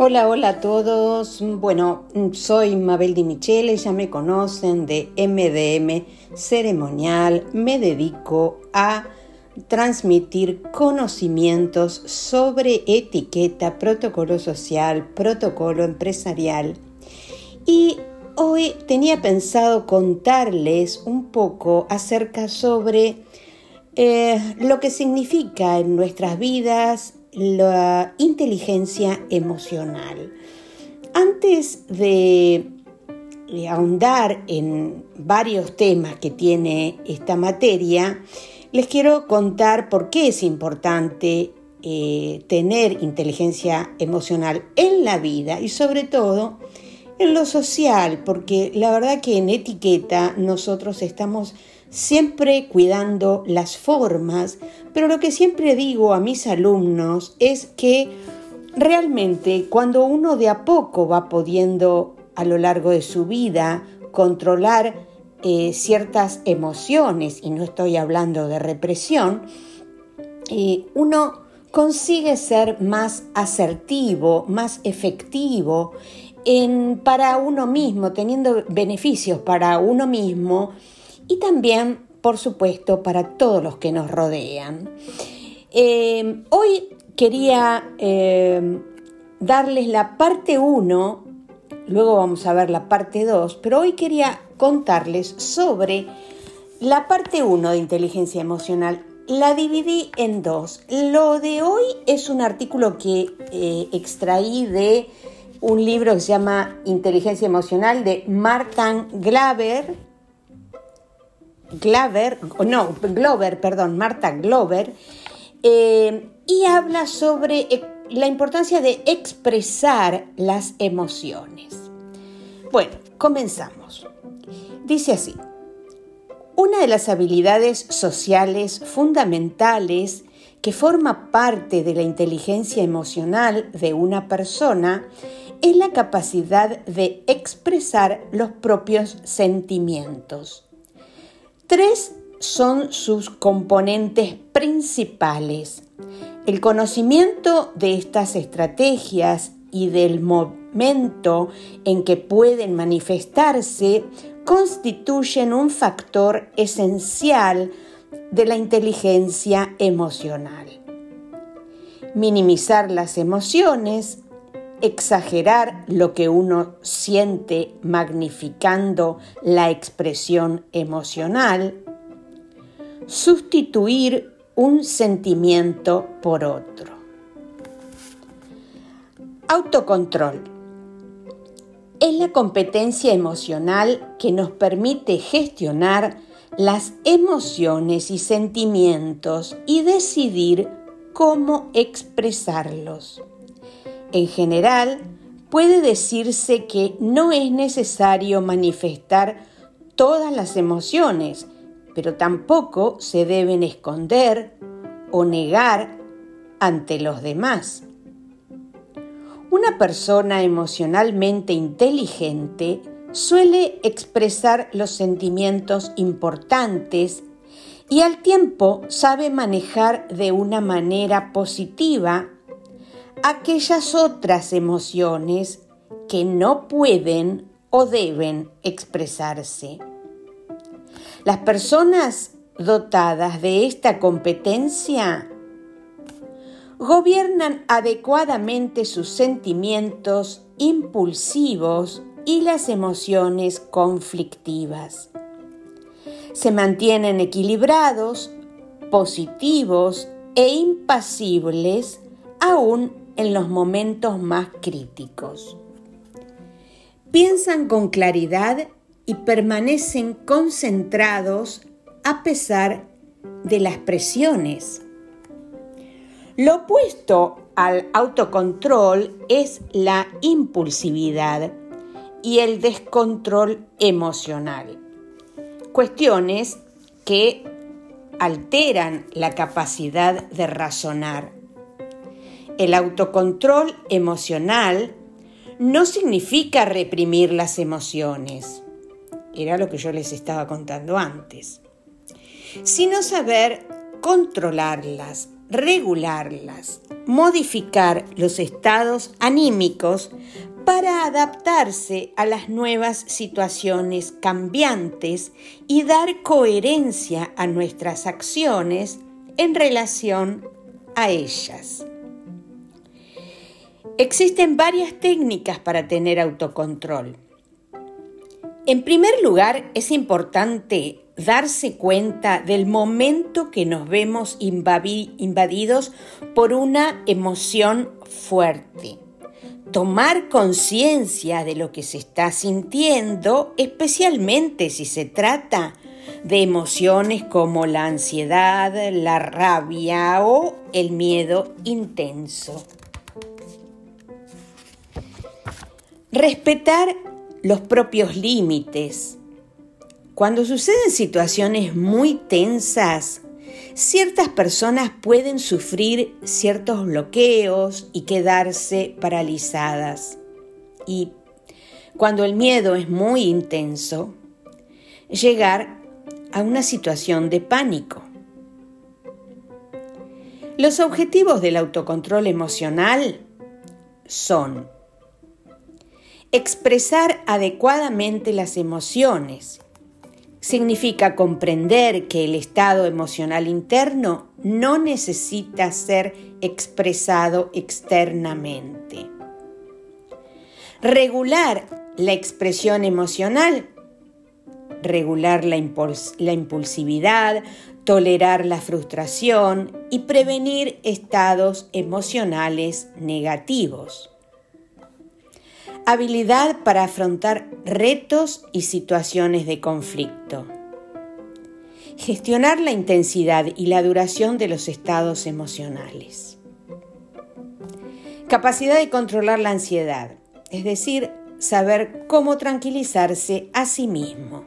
Hola, hola a todos. Bueno, soy Mabel Di Michele, ya me conocen de MDM Ceremonial. Me dedico a transmitir conocimientos sobre etiqueta, protocolo social, protocolo empresarial. Y hoy tenía pensado contarles un poco acerca sobre eh, lo que significa en nuestras vidas la inteligencia emocional. Antes de ahondar en varios temas que tiene esta materia, les quiero contar por qué es importante eh, tener inteligencia emocional en la vida y sobre todo en lo social, porque la verdad que en etiqueta nosotros estamos siempre cuidando las formas, pero lo que siempre digo a mis alumnos es que realmente cuando uno de a poco va pudiendo a lo largo de su vida controlar eh, ciertas emociones, y no estoy hablando de represión, eh, uno consigue ser más asertivo, más efectivo en, para uno mismo, teniendo beneficios para uno mismo y también, por supuesto, para todos los que nos rodean. Eh, hoy quería eh, darles la parte 1, luego vamos a ver la parte 2, pero hoy quería contarles sobre la parte 1 de inteligencia emocional. La dividí en dos. Lo de hoy es un artículo que eh, extraí de un libro que se llama Inteligencia Emocional de Martin Glaber, Glover, no, Glover, perdón, Marta Glover, eh, y habla sobre eh, la importancia de expresar las emociones. Bueno, comenzamos. Dice así, una de las habilidades sociales fundamentales que forma parte de la inteligencia emocional de una persona es la capacidad de expresar los propios sentimientos. Tres son sus componentes principales. El conocimiento de estas estrategias y del momento en que pueden manifestarse constituyen un factor esencial de la inteligencia emocional. Minimizar las emociones exagerar lo que uno siente magnificando la expresión emocional, sustituir un sentimiento por otro. Autocontrol. Es la competencia emocional que nos permite gestionar las emociones y sentimientos y decidir cómo expresarlos. En general, puede decirse que no es necesario manifestar todas las emociones, pero tampoco se deben esconder o negar ante los demás. Una persona emocionalmente inteligente suele expresar los sentimientos importantes y al tiempo sabe manejar de una manera positiva aquellas otras emociones que no pueden o deben expresarse. Las personas dotadas de esta competencia gobiernan adecuadamente sus sentimientos impulsivos y las emociones conflictivas. Se mantienen equilibrados, positivos e impasibles aún en los momentos más críticos. Piensan con claridad y permanecen concentrados a pesar de las presiones. Lo opuesto al autocontrol es la impulsividad y el descontrol emocional. Cuestiones que alteran la capacidad de razonar. El autocontrol emocional no significa reprimir las emociones, era lo que yo les estaba contando antes, sino saber controlarlas regularlas, modificar los estados anímicos para adaptarse a las nuevas situaciones cambiantes y dar coherencia a nuestras acciones en relación a ellas. Existen varias técnicas para tener autocontrol. En primer lugar, es importante darse cuenta del momento que nos vemos invadidos por una emoción fuerte tomar conciencia de lo que se está sintiendo, especialmente si se trata de emociones como la ansiedad, la rabia o el miedo intenso. Respetar los propios límites. Cuando suceden situaciones muy tensas, ciertas personas pueden sufrir ciertos bloqueos y quedarse paralizadas. Y cuando el miedo es muy intenso, llegar a una situación de pánico. Los objetivos del autocontrol emocional son expresar adecuadamente las emociones. Significa comprender que el estado emocional interno no necesita ser expresado externamente. Regular la expresión emocional, regular la, impulsividad, tolerar la frustración y prevenir estados emocionales negativos habilidad para afrontar retos y situaciones de conflicto. Gestionar la intensidad y la duración de los estados emocionales. Capacidad de controlar la ansiedad, es decir, saber cómo tranquilizarse a sí mismo.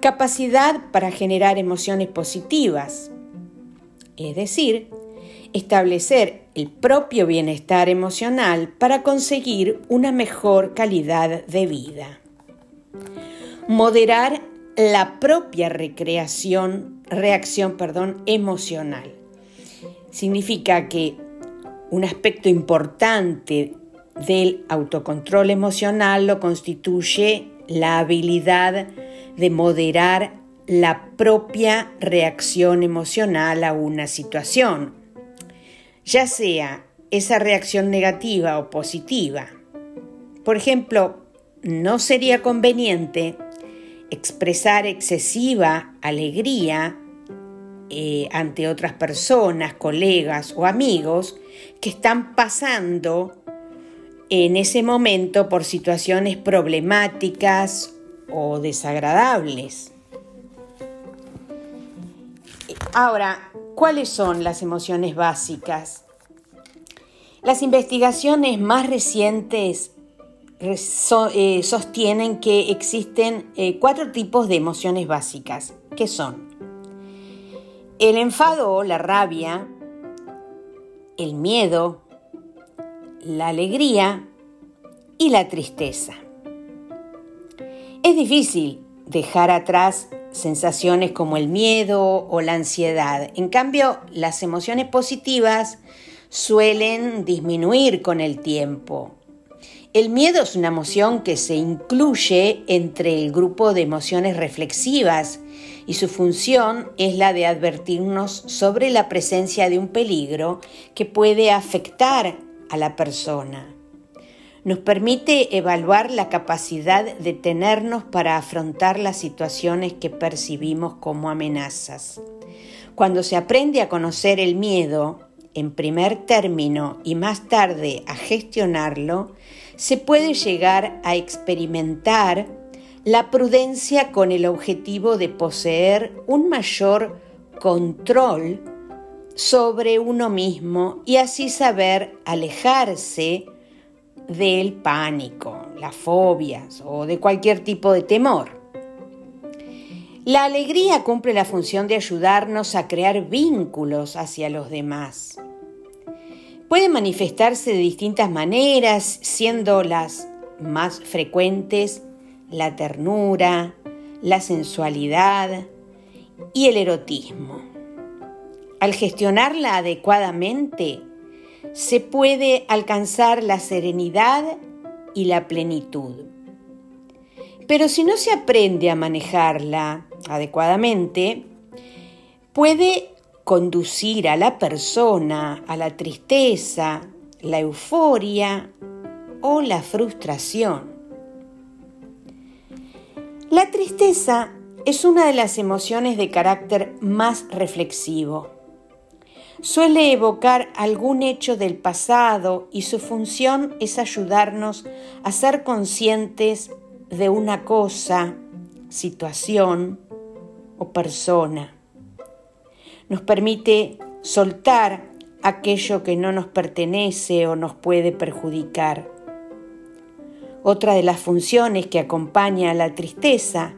Capacidad para generar emociones positivas, es decir, establecer el propio bienestar emocional para conseguir una mejor calidad de vida. Moderar la propia recreación, reacción perdón, emocional. Significa que un aspecto importante del autocontrol emocional lo constituye la habilidad de moderar la propia reacción emocional a una situación ya sea esa reacción negativa o positiva. Por ejemplo, no sería conveniente expresar excesiva alegría eh, ante otras personas, colegas o amigos que están pasando en ese momento por situaciones problemáticas o desagradables. Ahora, ¿Cuáles son las emociones básicas? Las investigaciones más recientes eh, sostienen que existen eh, cuatro tipos de emociones básicas, que son el enfado o la rabia, el miedo, la alegría y la tristeza. Es difícil dejar atrás sensaciones como el miedo o la ansiedad. En cambio, las emociones positivas suelen disminuir con el tiempo. El miedo es una emoción que se incluye entre el grupo de emociones reflexivas y su función es la de advertirnos sobre la presencia de un peligro que puede afectar a la persona nos permite evaluar la capacidad de tenernos para afrontar las situaciones que percibimos como amenazas. Cuando se aprende a conocer el miedo, en primer término y más tarde a gestionarlo, se puede llegar a experimentar la prudencia con el objetivo de poseer un mayor control sobre uno mismo y así saber alejarse del pánico, las fobias o de cualquier tipo de temor. La alegría cumple la función de ayudarnos a crear vínculos hacia los demás. Puede manifestarse de distintas maneras, siendo las más frecuentes la ternura, la sensualidad y el erotismo. al gestionarla adecuadamente, se puede alcanzar la serenidad y la plenitud. Pero si no se aprende a manejarla adecuadamente, puede conducir a la persona a la tristeza, la euforia o la frustración. La tristeza es una de las emociones de carácter más reflexivo. Suele evocar algún hecho del pasado y su función es ayudarnos a ser conscientes de una cosa, situación o persona. Nos permite soltar aquello que no nos pertenece o nos puede perjudicar. Otra de las funciones que acompaña a la tristeza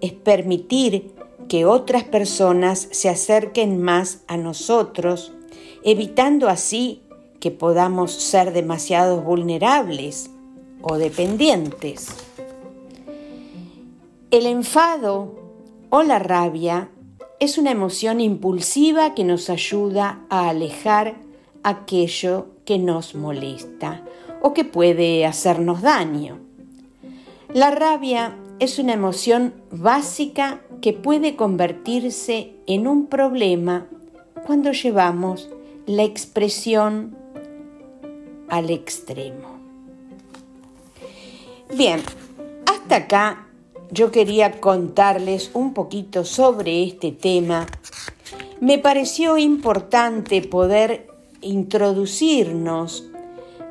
es permitir que otras personas se acerquen más a nosotros, evitando así que podamos ser demasiado vulnerables o dependientes. El enfado o la rabia es una emoción impulsiva que nos ayuda a alejar aquello que nos molesta o que puede hacernos daño. La rabia es una emoción básica que puede convertirse en un problema cuando llevamos la expresión al extremo. Bien, hasta acá yo quería contarles un poquito sobre este tema. Me pareció importante poder introducirnos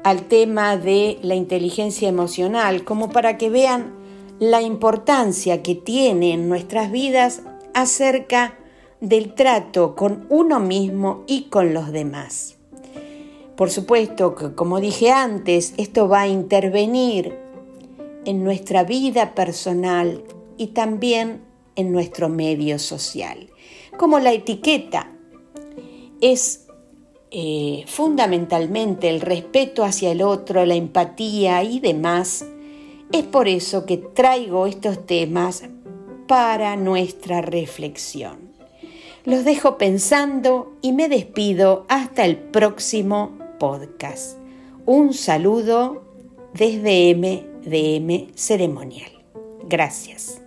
al tema de la inteligencia emocional, como para que vean la importancia que tiene en nuestras vidas acerca del trato con uno mismo y con los demás. Por supuesto que, como dije antes, esto va a intervenir en nuestra vida personal y también en nuestro medio social. Como la etiqueta es eh, fundamentalmente el respeto hacia el otro, la empatía y demás, es por eso que traigo estos temas para nuestra reflexión. Los dejo pensando y me despido hasta el próximo podcast. Un saludo desde MDM Ceremonial. Gracias.